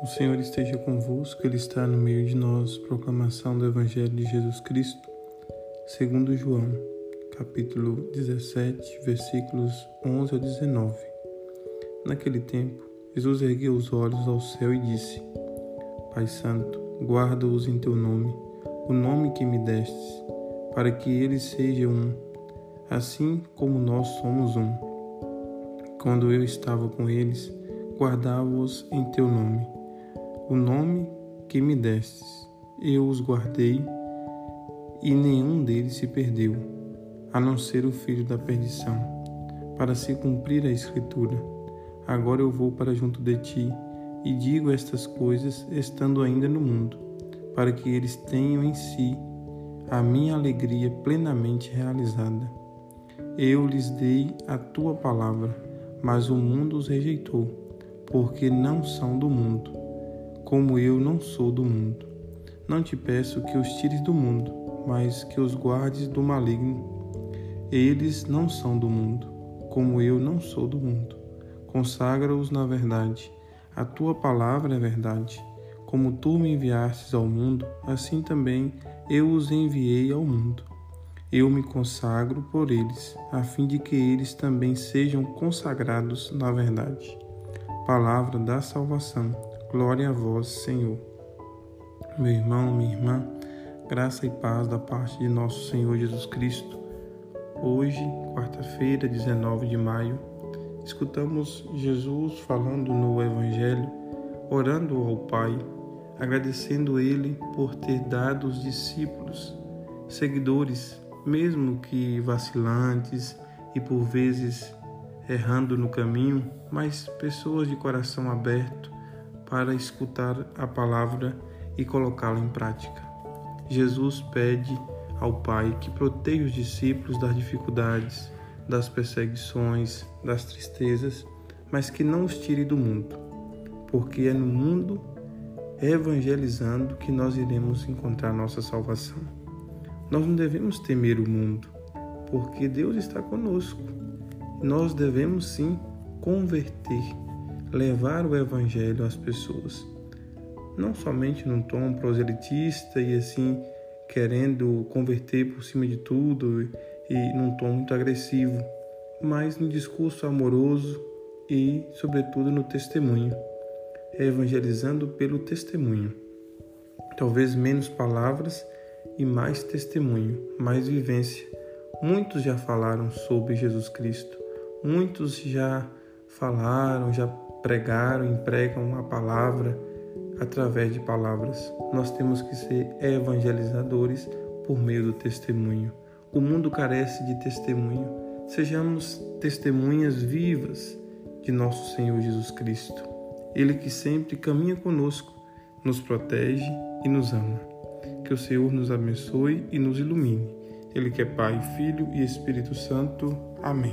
O Senhor esteja convosco, Ele está no meio de nós. Proclamação do Evangelho de Jesus Cristo, segundo João, capítulo 17, versículos 11 a 19. Naquele tempo, Jesus ergueu os olhos ao céu e disse: Pai Santo, guarda-os em teu nome, o nome que me destes, para que eles sejam um, assim como nós somos um. Quando eu estava com eles, guardava-os em teu nome o nome que me destes. Eu os guardei e nenhum deles se perdeu, a não ser o filho da perdição, para se cumprir a Escritura. Agora eu vou para junto de ti e digo estas coisas estando ainda no mundo, para que eles tenham em si a minha alegria plenamente realizada. Eu lhes dei a tua palavra, mas o mundo os rejeitou, porque não são do mundo como eu não sou do mundo. Não te peço que os tires do mundo, mas que os guardes do maligno. Eles não são do mundo, como eu não sou do mundo. Consagra-os na verdade. A tua palavra é verdade. Como tu me enviastes ao mundo, assim também eu os enviei ao mundo. Eu me consagro por eles, a fim de que eles também sejam consagrados na verdade. Palavra da salvação. Glória a vós, Senhor. Meu irmão, minha irmã, graça e paz da parte de nosso Senhor Jesus Cristo. Hoje, quarta-feira, 19 de maio, escutamos Jesus falando no Evangelho, orando ao Pai, agradecendo Ele por ter dado os discípulos, seguidores, mesmo que vacilantes e por vezes errando no caminho, mas pessoas de coração aberto para escutar a palavra e colocá-la em prática. Jesus pede ao Pai que proteja os discípulos das dificuldades, das perseguições, das tristezas, mas que não os tire do mundo, porque é no mundo evangelizando que nós iremos encontrar nossa salvação. Nós não devemos temer o mundo, porque Deus está conosco. Nós devemos sim converter levar o evangelho às pessoas. Não somente num tom proselitista e assim querendo converter por cima de tudo e num tom muito agressivo, mas no discurso amoroso e, sobretudo, no testemunho, evangelizando pelo testemunho. Talvez menos palavras e mais testemunho, mais vivência. Muitos já falaram sobre Jesus Cristo, muitos já falaram, já pregaram e pregam a palavra através de palavras. Nós temos que ser evangelizadores por meio do testemunho. O mundo carece de testemunho. Sejamos testemunhas vivas de nosso Senhor Jesus Cristo. Ele que sempre caminha conosco, nos protege e nos ama. Que o Senhor nos abençoe e nos ilumine. Ele que é Pai, Filho e Espírito Santo. Amém.